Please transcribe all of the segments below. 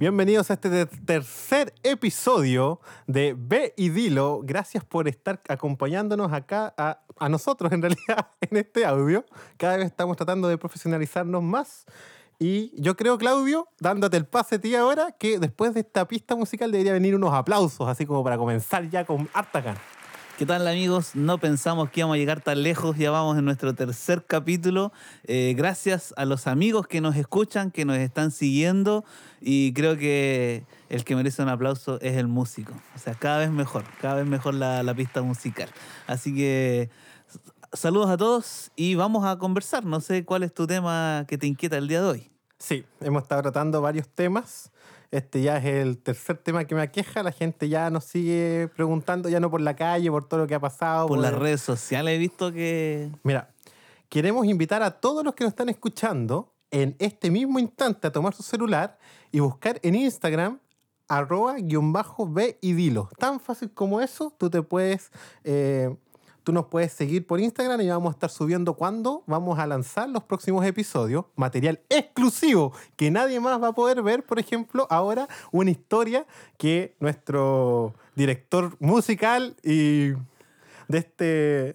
Bienvenidos a este ter- tercer episodio de Ve y Dilo. Gracias por estar acompañándonos acá, a, a nosotros en realidad, en este audio. Cada vez estamos tratando de profesionalizarnos más. Y yo creo, Claudio, dándote el pase a ti ahora, que después de esta pista musical debería venir unos aplausos, así como para comenzar ya con harta. ¿Qué tal amigos? No pensamos que íbamos a llegar tan lejos, ya vamos en nuestro tercer capítulo. Eh, gracias a los amigos que nos escuchan, que nos están siguiendo y creo que el que merece un aplauso es el músico. O sea, cada vez mejor, cada vez mejor la, pista musical. Así que saludos a todos y vamos a conversar. No sé cuál es tu tema que te inquieta el día de hoy. Sí, hemos estado tratando varios temas. Este ya es el tercer tema que me aqueja. La gente ya nos sigue preguntando, ya no por la calle, por todo lo que ha pasado. Por las redes sociales he visto que... Mira, queremos invitar a todos los que nos están escuchando en este mismo instante a tomar su celular y buscar en Instagram arroba guion bajo ve y dilo. Tan fácil como eso, tú te puedes, eh, tú nos puedes seguir por Instagram y vamos a estar subiendo cuando vamos a lanzar los próximos episodios, material exclusivo que nadie más va a poder ver, por ejemplo, ahora una historia que nuestro director musical y de este,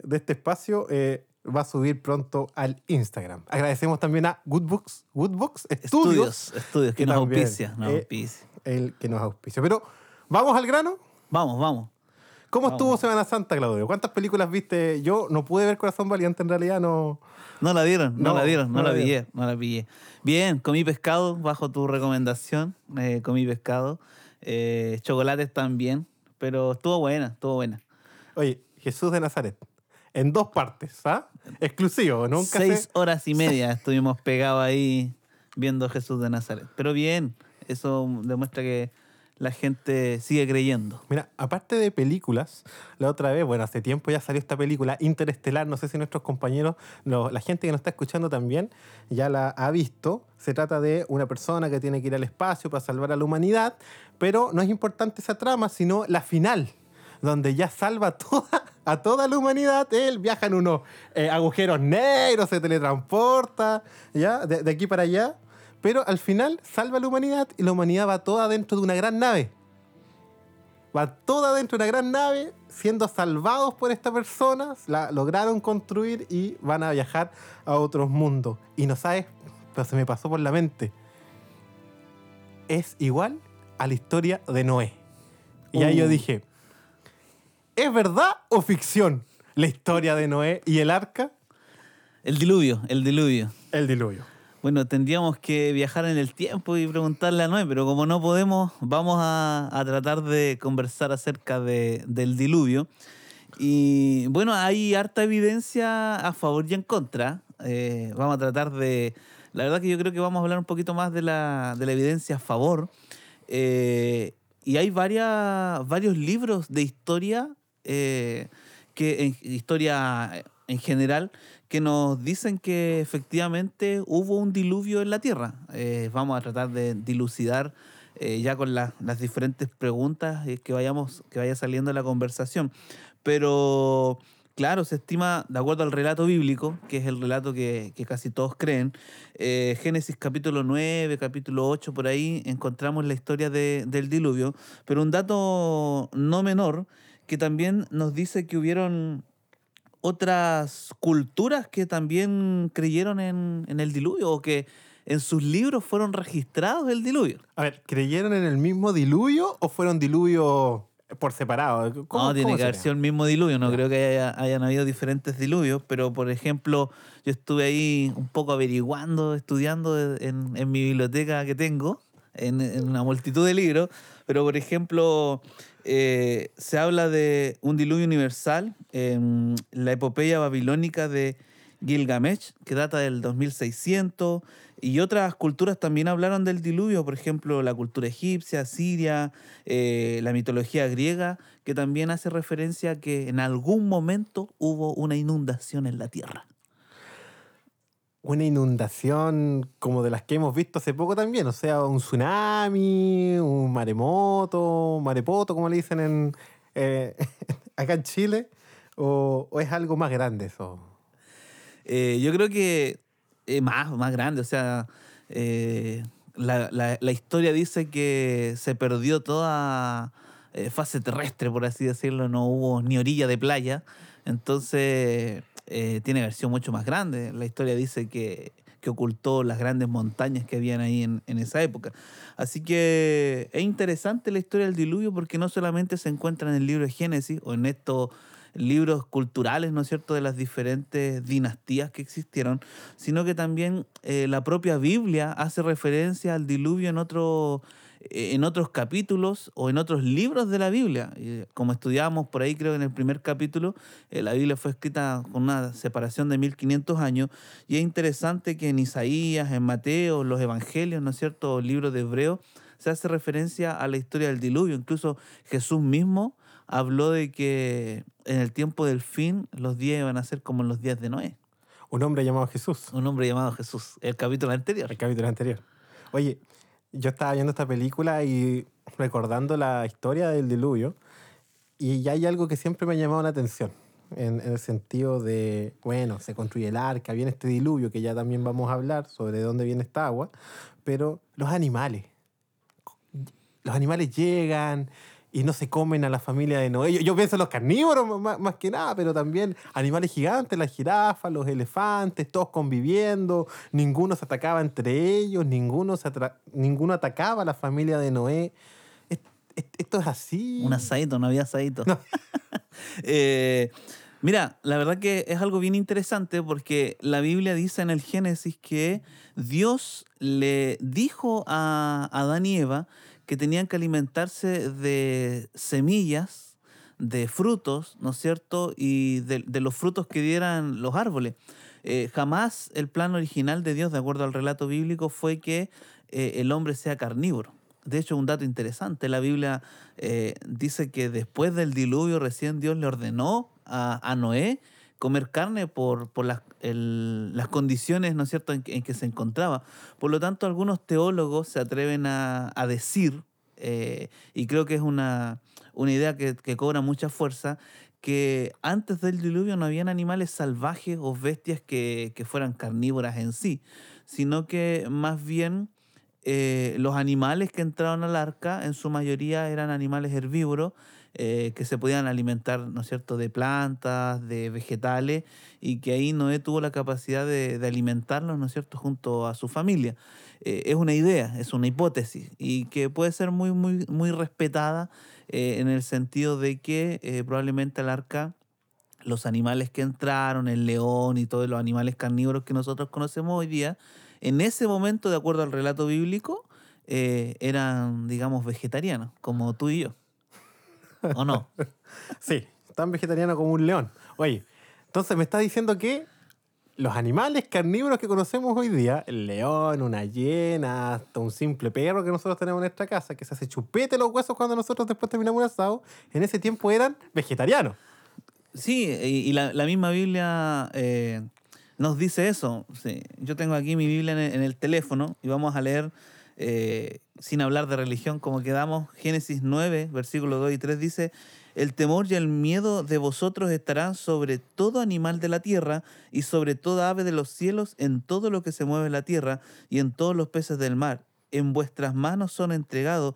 de este espacio eh, va a subir pronto al Instagram. Agradecemos también a Goodbooks, Goodbooks Studios, Estudios, estudios, que, que nos también, auspicia, nos eh, auspicia. el que nos auspicia. Pero vamos al grano. Vamos, vamos. ¿Cómo estuvo Semana Santa, Claudio? ¿Cuántas películas viste? Yo no pude ver Corazón Valiente, en realidad no. No la dieron, no, No, la dieron, no, no la la pillé, no la pillé. Bien, comí pescado bajo tu recomendación, eh, comí pescado. Eh, chocolates también, pero estuvo buena, estuvo buena. Oye, Jesús de Nazaret. En dos partes, ¿ah? Exclusivo, nunca Seis se- horas y media estuvimos pegados ahí viendo Jesús de Nazaret. Pero bien, eso demuestra que la gente sigue creyendo. Mira, aparte de películas, la otra vez, bueno, hace tiempo ya salió esta película Interestelar, no sé si nuestros compañeros, no, la gente que nos está escuchando también, ya la ha visto. Se trata de una persona que tiene que ir al espacio para salvar a la humanidad, pero no es importante esa trama, sino la final, donde ya salva toda, a toda la humanidad. Él viaja en unos eh, agujeros negros, se teletransporta, ya, de, de aquí para allá. Pero al final salva a la humanidad y la humanidad va toda dentro de una gran nave va toda dentro de una gran nave, siendo salvados por esta persona, la lograron construir y van a viajar a otros mundos. Y no sabes, pero se me pasó por la mente. Es igual a la historia de Noé. Y ahí yo Uh. dije, ¿es verdad o ficción la historia de Noé y el arca? El diluvio, el diluvio. El diluvio. Bueno, tendríamos que viajar en el tiempo y preguntarle a Noé, pero como no podemos, vamos a, a tratar de conversar acerca de- del diluvio. Y bueno, hay harta evidencia a favor y en contra. Eh, vamos a tratar de... La verdad que yo creo que vamos a hablar un poquito más de la, de la evidencia a favor. Eh, y hay varias, varios libros de historia, eh, que, historia en general, que nos dicen que efectivamente hubo un diluvio en la Tierra. Eh, vamos a tratar de dilucidar eh, ya con la- las diferentes preguntas eh, que, vayamos, que vaya saliendo en la conversación. Pero claro, se estima, de acuerdo al relato bíblico, que es el relato que, que casi todos creen, eh, Génesis capítulo 9, capítulo 8, por ahí encontramos la historia de- del diluvio. Pero un dato no menor, que también nos dice que hubieron otras culturas que también creyeron en, en el diluvio o que en sus libros fueron registrados el diluvio. A ver, ¿creyeron en el mismo diluvio o fueron diluvios por separado? ¿Cómo- no, tiene cómo que haber sido el mismo diluvio. No creo que haya- hayan habido diferentes diluvios, pero por ejemplo, yo estuve ahí un poco averiguando, estudiando en, en mi biblioteca que tengo, en, en una multitud de libros, pero por ejemplo, eh, se habla de un diluvio universal en la epopeya babilónica de Gilgamesh, que data del 2600, y otras culturas también hablaron del diluvio, por ejemplo, la cultura egipcia, siria, eh, la mitología griega, que también hace referencia a que en algún momento hubo una inundación en la tierra. Una inundación como de las que hemos visto hace poco también, o sea, un tsunami, un maremoto, marepoto, como le dicen en, eh, acá en Chile, o, es algo más grande eso. Eh, yo creo que eh, más, más grande, o sea, eh, la, la- historia dice que se perdió toda fase terrestre, por así decirlo, no hubo ni orilla de playa, entonces eh, tiene versión mucho más grande. La historia dice que, que ocultó las grandes montañas que habían ahí en, en esa época. Así que es interesante la historia del diluvio porque no solamente se encuentra en el libro de Génesis o en estos libros culturales, ¿no es cierto?, de las diferentes dinastías que existieron, sino que también eh, la propia Biblia hace referencia al diluvio en, otro, eh, en otros capítulos o en otros libros de la Biblia. Y como estudiábamos por ahí, creo, en el primer capítulo, eh, la Biblia fue escrita con una separación de 1500 años y es interesante que en Isaías, en Mateo, los Evangelios, ¿no es cierto?, o el libro de Hebreo, se hace referencia a la historia del diluvio. Incluso Jesús mismo habló de que en el tiempo del fin los días iban a ser como los días de Noé. Un hombre llamado Jesús. Un hombre llamado Jesús, el capítulo anterior. El capítulo anterior. Oye, yo estaba viendo esta película y recordando la historia del diluvio, y ya hay algo que siempre me ha llamado la atención, en, en el sentido de, bueno, se construye el arca, viene este diluvio, que ya también vamos a hablar sobre dónde viene esta agua, pero los animales. Los animales llegan y no se comen a la familia de Noé. Yo, yo pienso en los carnívoros más, más que nada, pero también animales gigantes, las jirafas, los elefantes, todos conviviendo, ninguno se atacaba entre ellos, ninguno, se ninguno atacaba a la familia de Noé. Es- es- Esto es así. Un asadito, no había asadito. Eh, mira, la verdad que es algo bien interesante porque la Biblia dice en el Génesis que Dios le dijo a Adán y Eva que tenían que alimentarse de semillas, de frutos, ¿no es cierto? Y de, de los frutos que dieran los árboles. Eh, jamás el plan original de Dios, de acuerdo al relato bíblico, fue que eh, el hombre sea carnívoro. De hecho, un dato interesante, la Biblia eh, dice que después del diluvio recién Dios le ordenó a, a Noé comer carne por, por las, el- las condiciones, ¿no es cierto?, en, en que se encontraba. Por lo tanto, algunos teólogos se atreven a, a decir, eh, y creo que es una, una idea que, que cobra mucha fuerza, que antes del diluvio no habían animales salvajes o bestias que, que fueran carnívoras en sí, sino que más bien eh, los animales que entraron al arca en su mayoría eran animales herbívoros eh, que se podían alimentar, ¿no es cierto?, de plantas, de vegetales, y que ahí Noé tuvo la capacidad de, alimentarlos, ¿no es cierto?, junto a su familia. Eh, es una idea, es una hipótesis, y que puede ser muy, muy, muy respetada eh, en el sentido de que probablemente al arca los animales que entraron, el león y todos los animales carnívoros que nosotros conocemos hoy día, en ese momento, de acuerdo al relato bíblico, eran, digamos, vegetarianos, como tú y yo. ¿O no? Sí, tan vegetariano como un león. Oye, entonces me está diciendo que los animales carnívoros que conocemos hoy día, el león, una hiena, hasta un simple perro que nosotros tenemos en nuestra casa, que se hace chupete los huesos cuando nosotros después terminamos un asado, en ese tiempo eran vegetarianos. Sí, y, y la, la misma Biblia eh, nos dice eso. Sí, Yo tengo aquí mi Biblia en el, en el teléfono y vamos a leer, eh, sin hablar de religión, como quedamos, Génesis 9, versículos 2 y 3 dice, el temor y el miedo de vosotros estarán sobre todo animal de la tierra y sobre toda ave de los cielos, en todo lo que se mueve en la tierra y en todos los peces del mar. En vuestras manos son entregados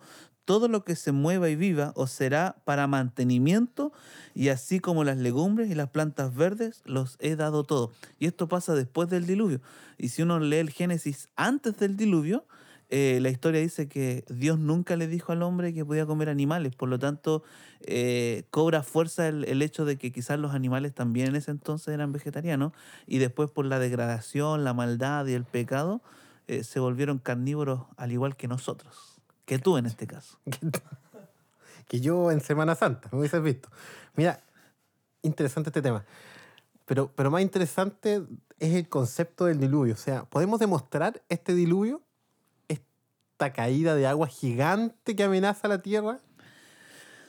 todo lo que se mueva y viva os será para mantenimiento, y así como las legumbres y las plantas verdes, los he dado todo. Y esto pasa después del diluvio. Y si uno lee el Génesis antes del diluvio, eh, la historia dice que Dios nunca le dijo al hombre que podía comer animales. Por lo tanto, eh, cobra fuerza el, el hecho de que quizás los animales también en ese entonces eran vegetarianos, y después por la degradación, la maldad y el pecado, eh, se volvieron carnívoros al igual que nosotros. Que tú en este caso. que yo en Semana Santa, me hubieses visto. Mira, interesante este tema. Pero, pero más interesante es el concepto del diluvio. O sea, ¿podemos demostrar este diluvio? Esta caída de agua gigante que amenaza la Tierra.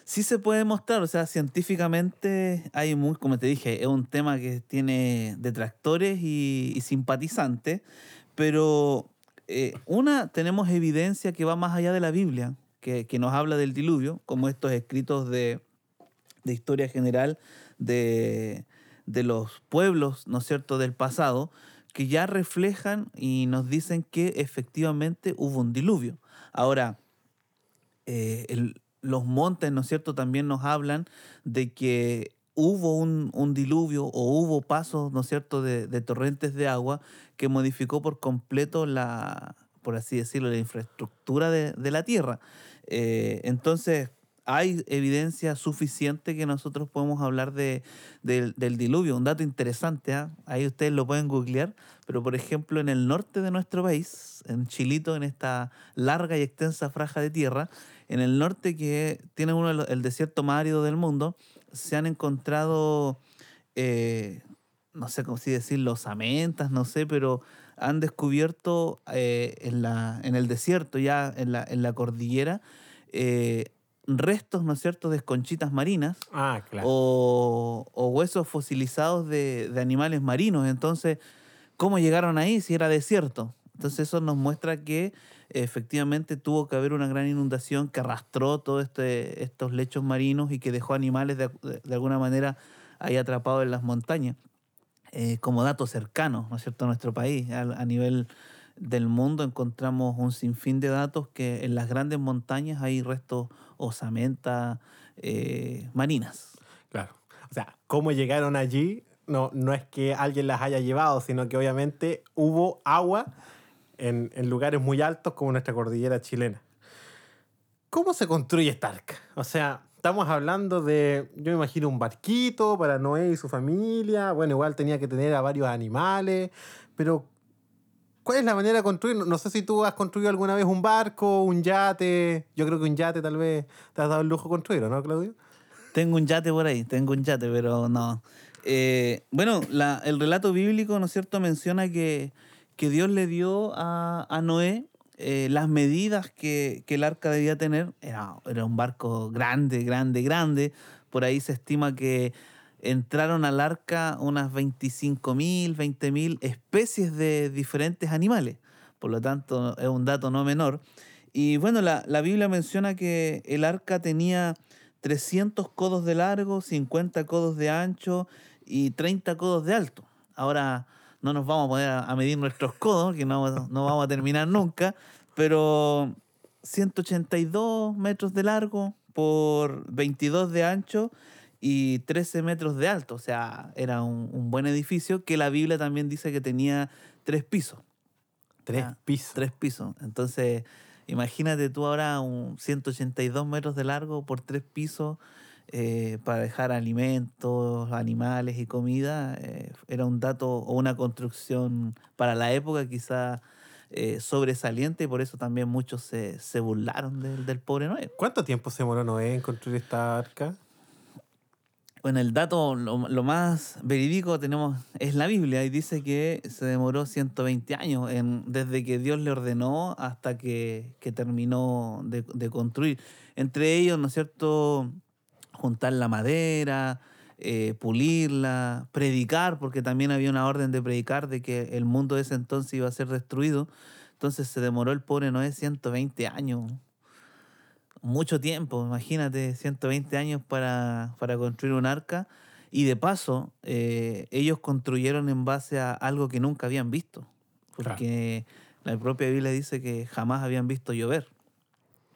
Sí se puede mostrar, o sea, científicamente hay muy, como te dije, es un tema que tiene detractores y, simpatizantes, pero eh, una, tenemos evidencia que va más allá de la Biblia, que, que nos habla del diluvio, como estos escritos de, de historia general de, de los pueblos, ¿no es cierto?, del pasado, que ya reflejan y nos dicen que efectivamente hubo un diluvio. Ahora, eh, los montes, ¿no es cierto?, también nos hablan de que hubo un, un diluvio o hubo pasos, ¿no es cierto?, de, de torrentes de agua que modificó por completo la, por así decirlo, la infraestructura de, de la tierra. Eh, entonces, hay evidencia suficiente que nosotros podemos hablar de, del- diluvio. Un dato interesante, ¿ah? ahí ustedes lo pueden googlear, pero por ejemplo en el norte de nuestro país, en Chilito, en esta larga y extensa franja de tierra, en el norte que tiene uno los- el desierto más árido del mundo, se han encontrado, eh, no sé cómo si decirlo, osamentas, no sé, pero han descubierto eh, en, la, en el desierto, ya en la, en la cordillera, eh, restos, ¿no es cierto?, de conchitas marinas Ah, claro. o, o huesos fosilizados de, de animales marinos. Entonces, ¿cómo llegaron ahí si era desierto? Entonces eso nos muestra que efectivamente tuvo que haber una gran inundación que arrastró todos este, estos lechos marinos y que dejó animales de, de- alguna manera ahí atrapados en las montañas. Eh, como datos cercanos, ¿no es cierto?, a nuestro país. A, a nivel del mundo encontramos un sinfín de datos que en las grandes montañas hay restos osamentas eh, marinas. Claro. O sea, cómo llegaron allí no, no es que alguien las haya llevado, sino que obviamente hubo agua en, en lugares muy altos como nuestra cordillera chilena. ¿Cómo se construye esta arca? O sea, estamos hablando de, yo me imagino, un barquito para Noé y su familia. Bueno, igual tenía que tener a varios animales, pero ¿cuál es la manera de construir? No, sé si tú has construido alguna vez un barco, un yate. Yo creo que un yate tal vez te has dado el lujo de construirlo, ¿no, Claudio? Tengo un yate por ahí, tengo un yate, pero no. Eh, bueno, la- el relato bíblico, ¿no es cierto?, menciona que, que Dios le dio a, a Noé eh, las medidas que, que el arca debía tener. Era, era un barco grande, grande, grande. Por ahí se estima que entraron al arca unas 25.000, 20.000 especies de diferentes animales. Por lo tanto, es un dato no menor. Y bueno, la, la Biblia menciona que el arca tenía 300 codos de largo, 50 codos de ancho y 30 codos de alto. Ahora no nos vamos a poner a, medir nuestros codos, que no, no vamos a terminar nunca, pero 182 metros de largo por 22 de ancho y 13 metros de alto. O sea, era un, un buen edificio que la Biblia también dice que tenía tres pisos. Tres Ah, pisos. Tres pisos. Entonces, imagínate tú ahora un 182 metros de largo por tres pisos eh, para dejar alimentos, animales y comida. eh, era un dato o una construcción para la época quizá eh, sobresaliente y por eso también muchos se, se burlaron del, del pobre Noé. ¿Cuánto tiempo se demoró Noé en construir esta arca? Bueno, el dato, lo, lo más verídico tenemos es la Biblia y dice que se demoró 120 años en, desde que Dios le ordenó hasta que, que terminó de, de construir. Entre ellos, ¿no es cierto?, juntar la madera, eh, pulirla, predicar, porque también había una orden de predicar de que el mundo de ese entonces iba a ser destruido. Entonces se demoró el pobre Noé 120 años mucho tiempo, imagínate, 120 años para, para construir un arca. Y de paso, eh, ellos construyeron en base a algo que nunca habían visto. Porque la propia Biblia dice que jamás habían visto llover.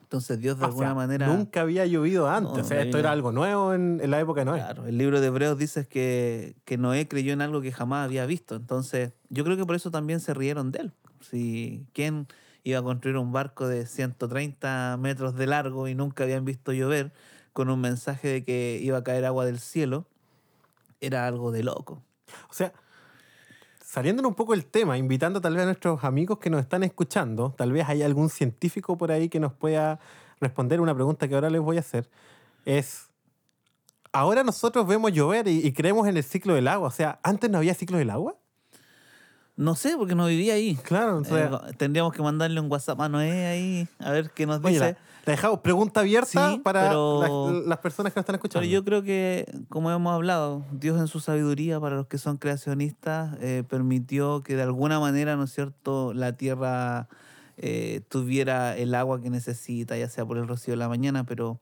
Entonces Dios de O alguna sea, manera... Nunca había llovido antes. No, o sea, esto era algo nuevo en, en la época de Noé. Claro, el libro de Hebreos dice que, que Noé creyó en algo que jamás había visto. Entonces, yo creo que por eso también se rieron de él. Si quién iba a construir un barco de 130 metros de largo y nunca habían visto llover con un mensaje de que iba a caer agua del cielo, era algo de loco. O sea, saliéndonos un poco del tema, invitando tal vez a nuestros amigos que nos están escuchando, tal vez hay algún científico por ahí que nos pueda responder una pregunta que ahora les voy a hacer. Es, ahora nosotros vemos llover y, y creemos en el ciclo del agua. O sea, ¿antes no había ciclo del agua? No sé, porque no vivía ahí. Claro, sea, Eh, tendríamos que mandarle un WhatsApp a Noé ahí a ver qué nos oye, dice. la, la dejamos pregunta abierta Sí, para pero- las, las personas que nos están escuchando. Pero yo creo que, como hemos hablado, Dios en su sabiduría para los que son creacionistas eh, permitió que de alguna manera, ¿no es cierto?, la tierra eh, tuviera el agua que necesita, ya sea por el rocío de la mañana, pero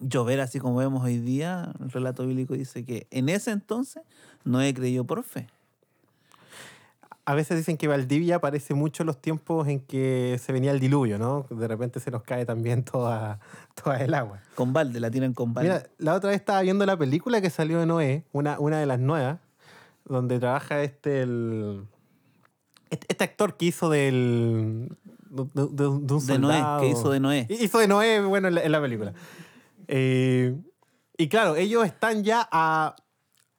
llover así como vemos hoy día, el relato bíblico dice que en ese entonces Noé creyó por fe. A veces dicen que Valdivia parece mucho los tiempos en que se venía el diluvio, ¿no? De repente se nos cae también toda, toda el agua. Con balde, la tiran con balde. Mira, la otra vez estaba viendo la película que salió de Noé, una, una de las nuevas, donde trabaja este, el, este, este actor que hizo del... De, de- de un de Noé, que hizo de Noé. Hizo de Noé, bueno, en la, en la película. Eh, y claro, ellos están ya a,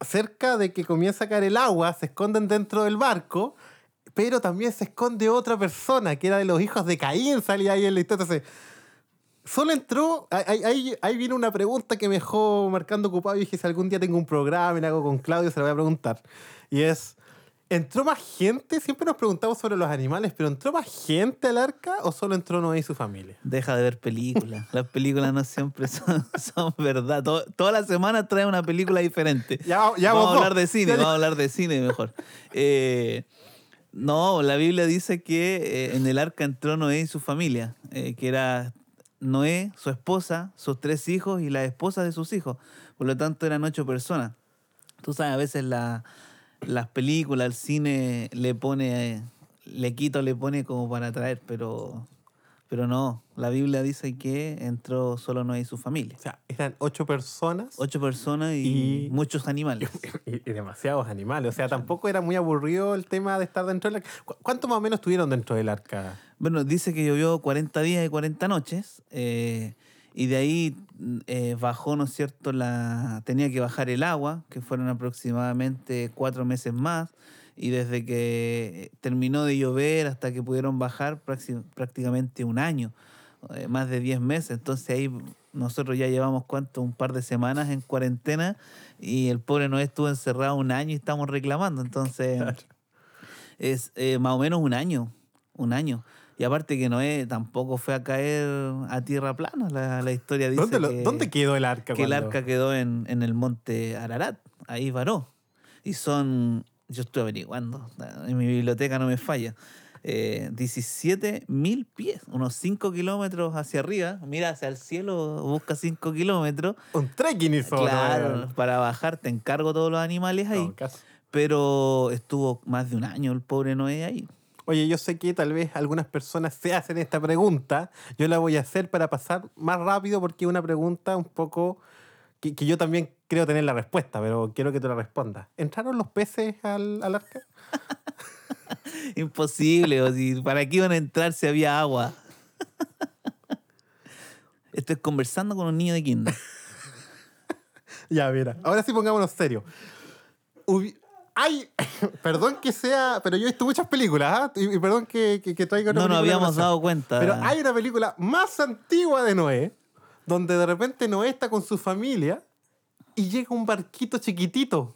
cerca de que comienza a caer el agua, se esconden dentro del barco, pero también se esconde otra persona, que era de los hijos de Caín, salía ahí en la historia. Entonces, solo entró, ahí, ahí, ahí viene una pregunta que me dejó marcando ocupado y dije, si algún día tengo un programa y lo hago con Claudio, se lo voy a preguntar. Y es, ¿entró más gente? Siempre nos preguntamos sobre los animales, pero ¿entró más gente al arca o solo entró Noé y su familia? Deja de ver películas. Las películas no siempre son, son verdad. Todo- toda la semana trae una película diferente. Ya, ya vamos a hablar de cine, Ya, vamos a hablar de cine mejor. Eh, no, la Biblia dice que eh, en el arca entró Noé y su familia, eh, que era Noé, su esposa, sus tres hijos y la esposa de sus hijos. Por lo tanto, eran ocho personas. Tú sabes, a veces la- las películas, el cine le pone, eh, le quita o le pone como para atraer, pero, pero no. La Biblia dice que entró solo Noé y su familia. O sea, eran ocho personas Ocho personas y, Y- muchos animales. y, y demasiados animales. O sea, tampoco era muy aburrido el tema de estar dentro del arca. ¿Cu- ¿Cuánto más o menos estuvieron dentro del arca? Bueno, dice que llovió 40 días y 40 noches. eh, y de ahí eh, bajó, ¿no es cierto? La, tenía que bajar el agua, que fueron aproximadamente cuatro meses más. Y desde que terminó de llover hasta que pudieron bajar, prácticamente un año, eh, más de 10 meses. Entonces ahí nosotros ya llevamos, ¿cuánto? Un par de semanas en cuarentena y el pobre Noé estuvo encerrado un año y estamos reclamando. Entonces es eh, más o menos un año, un año. Y aparte que Noé tampoco fue a caer a tierra plana. La, la historia dice ¿Dónde, lo- que, ¿Dónde quedó el arca? que el cuando- arca quedó en, en el monte Ararat. Ahí varó. Y son, yo estoy averiguando, en mi biblioteca no me falla, eh, 17 mil pies, unos 5 kilómetros hacia arriba. Mira hacia el cielo, busca 5 kilómetros. Un trekking hizo. Claro, ¿no? para bajar te encargo todos los animales ahí. No. Pero estuvo más de un año el pobre Noé ahí. Oye, yo sé que tal vez algunas personas se hacen esta pregunta. Yo la voy a hacer para pasar más rápido porque es una pregunta un poco que, que yo también creo tener la respuesta, pero quiero que te la respondas. ¿Entraron los peces al, al arca? Imposible, o si, ¿para qué iban a entrar si había agua? Estoy conversando con un niño de kinder. Ya, mira. Ahora sí pongámonos serio. Hubi- Hay, perdón que sea, pero yo he visto muchas películas, ¿ah? y, y perdón que, que, que traiga otra No nos habíamos dado cuenta. Pero hay una película más antigua de Noé, donde de repente Noé está con su familia y llega un barquito chiquitito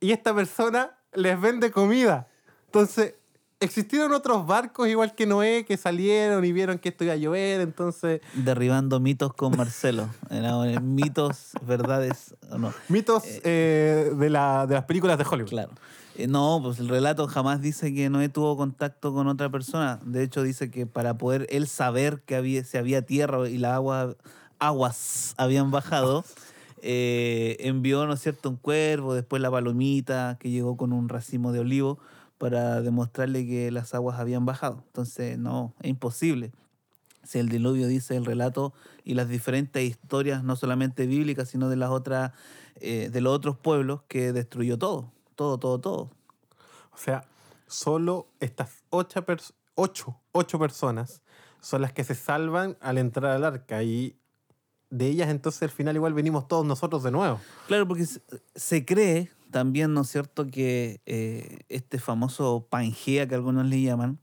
y esta persona les vende comida. Entonces, existieron otros barcos igual que Noé que salieron y vieron que esto iba a llover, entonces Derribando mitos con Marcelo. Era, eh, mitos, verdades o no. mitos eh, de, la, de las películas de Hollywood. Claro. Eh, no, pues el relato jamás dice que Noé tuvo contacto con otra persona. De hecho, dice que para poder él saber que había, si había tierra y las agua, aguas habían bajado, eh, envió, ¿no es cierto?, un cuervo, después la palomita que llegó con un racimo de olivo para demostrarle que las aguas habían bajado. Entonces, no, es imposible. Si el diluvio dice el relato y las diferentes historias, no solamente bíblicas, sino de las otras, eh, de los otros pueblos que destruyó todo, todo, todo, todo. O sea, solo estas ocho, pers- ocho, ocho personas son las que se salvan al entrar al arca y de ellas entonces al final igual venimos todos nosotros de nuevo. Claro, porque se, se cree también, ¿no es cierto?, que eh, este famoso Pangea que algunos le llaman,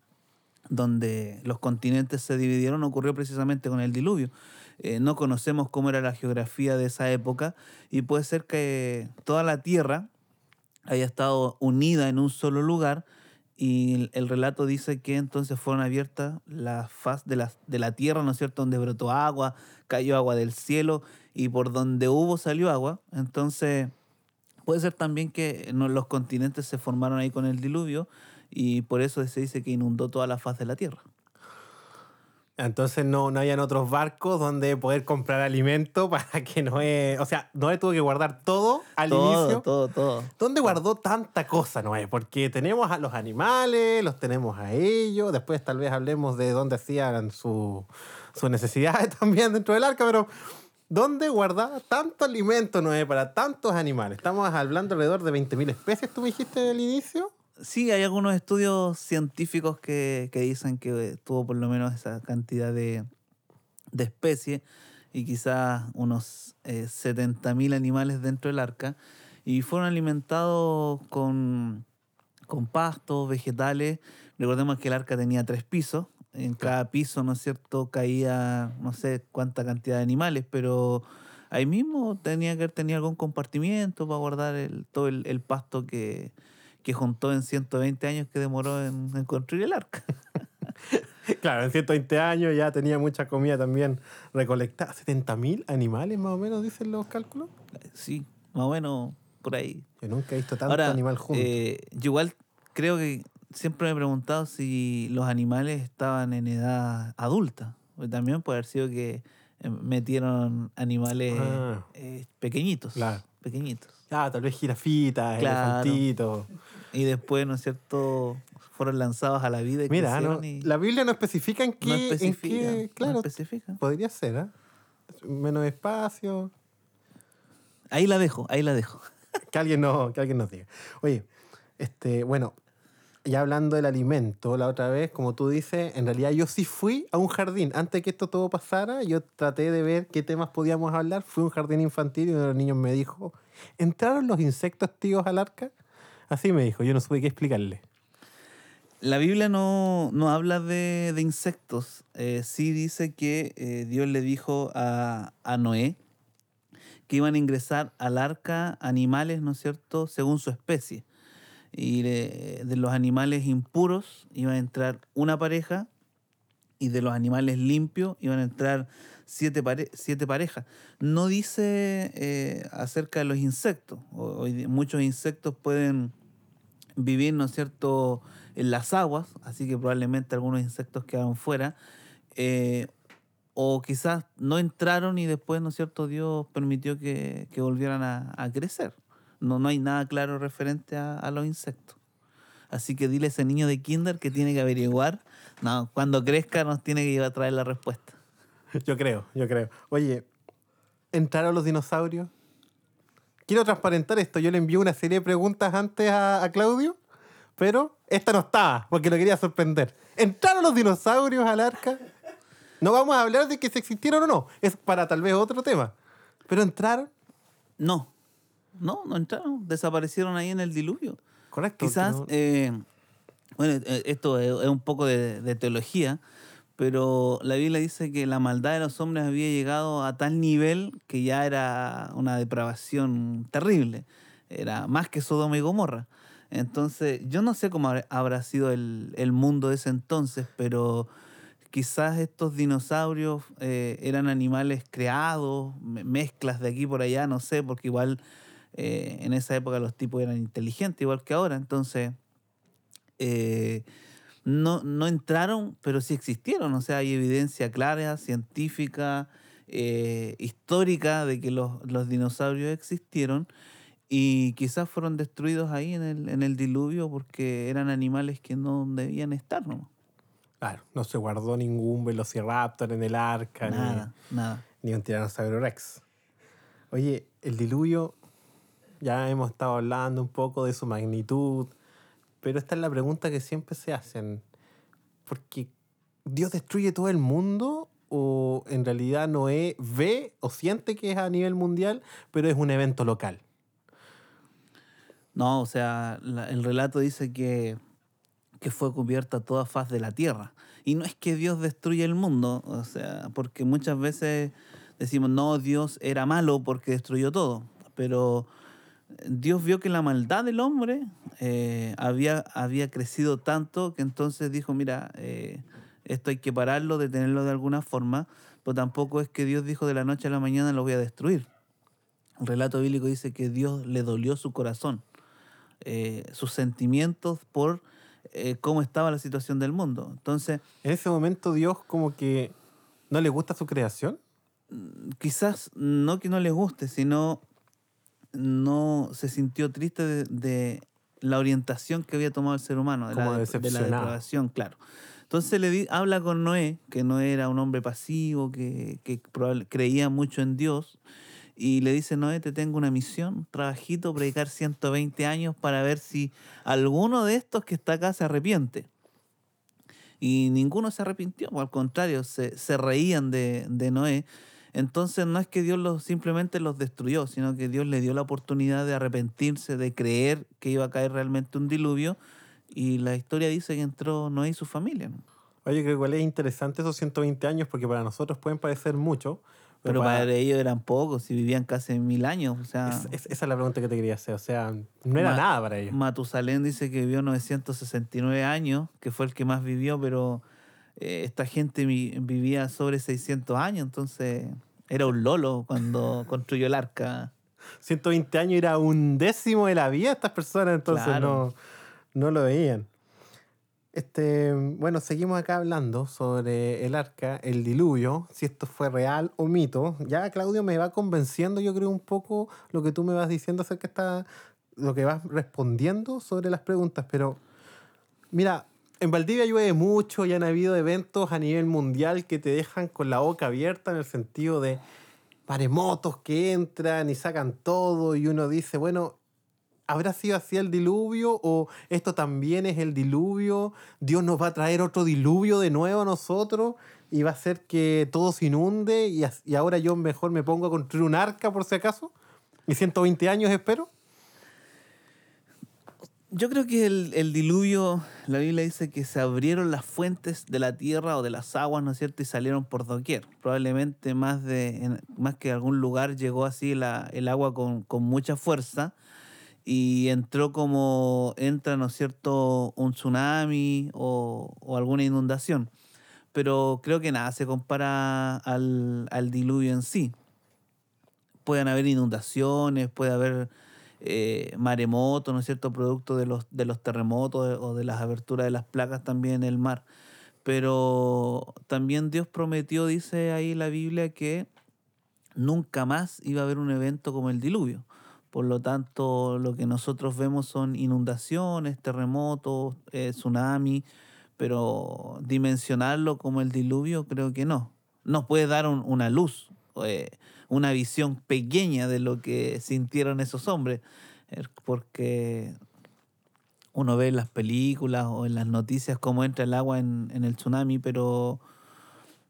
donde los continentes se dividieron, ocurrió precisamente con el diluvio. Eh, no conocemos cómo era la geografía de esa época y puede ser que toda la Tierra haya estado unida en un solo lugar y el, el relato dice que entonces fueron abiertas la faz de la, de la Tierra, ¿no es cierto?, donde brotó agua, cayó agua del cielo y por donde hubo salió agua. Entonces puede ser también que los continentes se formaron ahí con el diluvio y por eso se dice que inundó toda la faz de la Tierra. Entonces no, no hayan otros barcos donde poder comprar alimento para que Noé... O sea, Noé tuvo que guardar todo al todo, inicio. todo, todo. ¿Dónde guardó tanta cosa, Noé? Porque tenemos a los animales, los tenemos a ellos, después tal vez hablemos de dónde hacían su- sus necesidades también dentro del arca, pero ¿dónde guardaba tanto alimento, Noé, para tantos animales? Estamos hablando alrededor de 20.000 especies, tú me dijiste al inicio. Sí, hay algunos estudios científicos que, que dicen que tuvo por lo menos esa cantidad de, de especies y quizás unos eh, 70.000 animales dentro del arca y fueron alimentados con, con pastos, vegetales. Recordemos que el arca tenía tres pisos. En cada piso, ¿no es cierto?, caía no sé cuánta cantidad de animales, pero ahí mismo tenía que haber tenido algún compartimiento para guardar el, todo el, el pasto que, que juntó en 120 años que demoró en, en construir el arca. Claro, en 120 años ya tenía mucha comida también recolectada. 70.000 animales más o menos, dicen los cálculos. Sí, más o menos por ahí. Yo nunca he visto tanto Ahora, animal junto. eh, yo igual creo que siempre me he preguntado si los animales estaban en edad adulta. También puede haber sido que eh, metieron animales Ah. eh, pequeñitos. Claro. Pequeñitos. Ah, tal vez jirafitas, Claro. elefantitos. Y después, ¿no es cierto?, fueron lanzados a la vida y Mira, ¿no? y la Biblia no especifica en qué, no en especifica. qué- no claro, especifica. podría ser, ¿ah? Menos espacio. Ahí la dejo, ahí la dejo. Que alguien, no, que alguien nos diga. Oye, este, bueno, ya hablando del alimento, la otra vez, como tú dices, en realidad yo sí fui a un jardín. Antes que esto todo pasara, yo traté de ver qué temas podíamos hablar. Fui a un jardín infantil y uno de los niños me dijo, ¿entraron los insectos tíos al arca? Así me dijo, yo no supe qué explicarle. La Biblia no, no habla de, de insectos. Eh, sí dice que eh, Dios le dijo a, a Noé que iban a ingresar al arca animales, ¿no es cierto?, según su especie. Y de, los animales impuros iban a entrar una pareja y de los animales limpios iban a entrar siete, pare- siete parejas. No dice eh, acerca de los insectos. Muchos insectos pueden vivir, ¿no cierto?, en las aguas, así que probablemente algunos insectos quedaron fuera. eh, o quizás no entraron y después, ¿no es cierto?, Dios permitió que, que volvieran a crecer. No, no hay nada claro referente a, a los insectos. Así que dile a ese niño de kinder que tiene que averiguar. No, cuando crezca nos tiene que ir a traer la respuesta. Yo creo, yo creo. Oye, ¿entraron los dinosaurios? Quiero transparentar esto. Yo le envié una serie de preguntas antes a, a Claudio, pero esta no estaba, porque lo quería sorprender. ¿Entraron los dinosaurios al arca? No vamos a hablar de que si existieron o no. Es para tal vez otro tema. Pero entraron, No, no, no entraron. Desaparecieron ahí en el diluvio. correcto. Quizás, no- eh, bueno, eh, esto es, un poco de, de teología, pero la Biblia dice que la maldad de los hombres había llegado a tal nivel que ya era una depravación terrible. Era más que Sodoma y Gomorra. Entonces, yo no sé cómo habrá- sido el, el mundo de ese entonces, pero quizás estos dinosaurios eh, eran animales creados, me- mezclas de aquí por allá, no sé, porque igual eh, en esa época los tipos eran inteligentes, igual que ahora. Entonces, eh, no, no entraron, pero sí existieron. O sea, hay evidencia clara, científica, eh, histórica de que los, los dinosaurios existieron y quizás fueron destruidos ahí en el, en el diluvio porque eran animales que no debían estar, ¿no? Claro, no se guardó ningún velociraptor en el arca, ni- Nada, nada. ni un tiranosaurio rex. Oye, el diluvio, ya hemos estado hablando un poco de su magnitud, pero esta es la pregunta que siempre se hacen. Porque Dios destruye todo el mundo o en realidad Noé ve o siente que es a nivel mundial, pero es un evento local. No, o sea, el relato dice que, que fue cubierta toda faz de la tierra. Y no es que Dios destruya el mundo, o sea, porque muchas veces decimos, no, Dios era malo porque destruyó todo. Pero Dios vio que la maldad del hombre eh, había, había crecido tanto que entonces dijo, mira, eh, esto hay que pararlo, detenerlo de alguna forma, pero tampoco es que Dios dijo de la noche a la mañana lo voy a destruir. El relato bíblico dice que Dios le dolió su corazón, eh, sus sentimientos por eh, cómo estaba la situación del mundo. Entonces, En ese momento Dios como que no le gusta su creación. quizás no que no les guste, sino no se sintió triste de, de la orientación que había tomado el ser humano, de, Como la, de la depravación, claro. Entonces le di- habla con Noé, que no era un hombre pasivo, que, que probable- creía mucho en Dios, y le dice, Noé, te tengo una misión, trabajito, predicar 120 años para ver si alguno de estos que está acá se arrepiente. Y ninguno se arrepintió, al contrario, se, se reían de, de Noé. Entonces no es que Dios los, simplemente los destruyó, sino que Dios le dio la oportunidad de arrepentirse, de creer que iba a caer realmente un diluvio. Y la historia dice que entró Noé y su familia. ¿no? Oye, creo que igual es interesante esos 120 años porque para nosotros pueden parecer mucho. Pero para ellos eran pocos, y vivían casi mil años. O sea, Es- es- esa es la pregunta que te quería hacer. O sea, no era Ma- nada para ellos. Matusalén dice que vivió 969 años, que fue el que más vivió, pero eh, esta gente vi- vivía sobre 600 años, entonces era un lolo cuando construyó el arca. 120 años era un décimo de la vida de estas personas, entonces Claro. no, no lo veían. Este, bueno, seguimos acá hablando sobre el arca, el diluvio, si esto fue real o mito. Ya Claudio me va convenciendo, yo creo, un poco lo que tú me vas diciendo acerca de esta, lo que vas respondiendo sobre las preguntas, pero mira, en Valdivia llueve mucho y han habido eventos a nivel mundial que te dejan con la boca abierta en el sentido de maremotos que entran y sacan todo y uno dice, bueno, ¿habrá sido así el diluvio o esto también es el diluvio? Dios nos va a traer otro diluvio de nuevo a nosotros y va a hacer que todo se inunde y, y ahora yo mejor me pongo a construir un arca por si acaso. Y 120 años espero. Yo creo que el, el diluvio, la Biblia dice que se abrieron las fuentes de la tierra o de las aguas, ¿no es cierto? Y salieron por doquier. Probablemente más, de, más que algún lugar llegó así la- el agua con, con mucha fuerza y entró como entra, ¿no es cierto?, un tsunami o, o alguna inundación. Pero creo que nada se compara al, al diluvio en sí. Pueden haber inundaciones, puede haber eh, maremotos, ¿no es cierto?, producto de los, de los terremotos o de las aberturas de las placas también en el mar. Pero también Dios prometió, dice ahí la Biblia, que nunca más iba a haber un evento como el diluvio. Por lo tanto, lo que nosotros vemos son inundaciones, terremotos, eh, tsunami, pero dimensionarlo como el diluvio creo que no. Nos puede dar un- una luz, eh, una visión pequeña de lo que sintieron esos hombres, eh, porque uno ve en las películas o en las noticias cómo entra el agua en, el tsunami, pero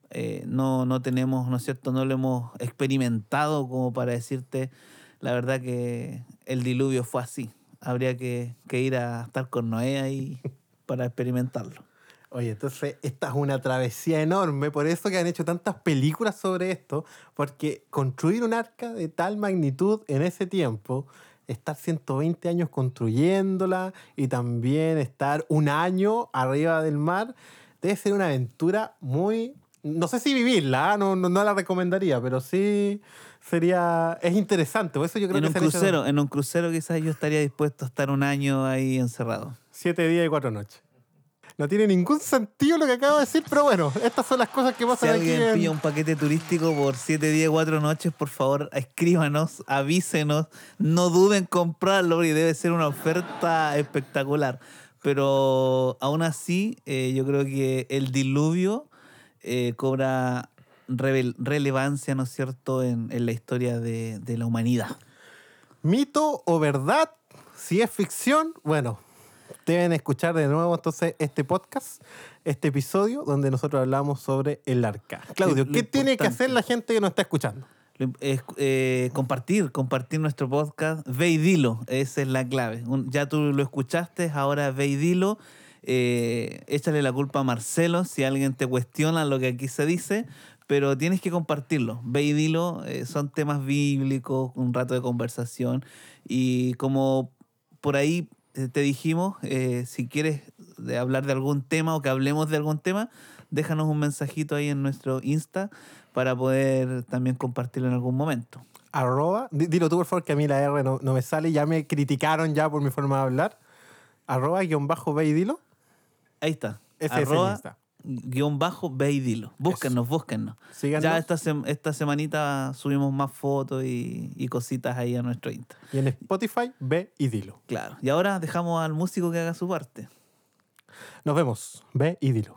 eh, no, no tenemos, ¿no es cierto? No lo hemos experimentado como para decirte la verdad que el diluvio fue así. Habría que, que ir a estar con Noé ahí para experimentarlo. Oye, entonces esta es una travesía enorme, por eso que han hecho tantas películas sobre esto, porque construir un arca de tal magnitud en ese tiempo, estar 120 años construyéndola y también estar un año arriba del mar, debe ser una aventura muy... No sé si vivirla, ¿ah? no, no, no la recomendaría, pero sí sería... Es interesante, por eso yo creo En que un hecho crucero, en un crucero quizás yo estaría dispuesto a estar un año ahí encerrado. Siete días y cuatro noches. No tiene ningún sentido lo que acabo de decir, pero bueno, estas son las cosas que Si pasan aquí. alguien en- pilla un paquete turístico por 7 días, 4 noches, por favor, escríbanos, avísenos, no duden en comprarlo porque debe ser una oferta espectacular. Pero aún así, eh, yo creo que el diluvio eh, cobra relevancia, ¿no es cierto?, en, en la historia de, de la humanidad. ¿Mito o verdad? Si es ficción, bueno, deben escuchar de nuevo entonces este podcast, este episodio donde nosotros hablamos sobre el arca. Claudio, lo ¿qué tiene que hacer la gente que nos está escuchando? Es, eh, compartir, compartir nuestro podcast. Ve y dilo, esa es la clave. Un- ya tú lo escuchaste, ahora ve y dilo. Eh, échale la culpa a Marcelo si alguien te cuestiona lo que aquí se dice, pero tienes que compartirlo. Ve y dilo, eh, son temas bíblicos, un rato de conversación. Y como por ahí te dijimos, eh, si quieres de hablar de algún tema o que hablemos de algún tema, déjanos un mensajito ahí en nuestro Insta para poder también compartirlo en algún momento. Arroba, di- dilo tú por favor que a mí la R no, no me sale, ya me criticaron ya por mi forma de hablar. Arroba guion bajo ve y dilo. Ahí está. Ese es el arroba Insta. Guion bajo, ve y dilo. Búsquennos, búsquennos. Síganos. Ya esta, sem- esta semanita subimos más fotos y, y cositas ahí a nuestro Insta. Y en Spotify, ve y dilo. Claro. Y ahora dejamos al músico que haga su parte. Nos vemos. Ve y dilo.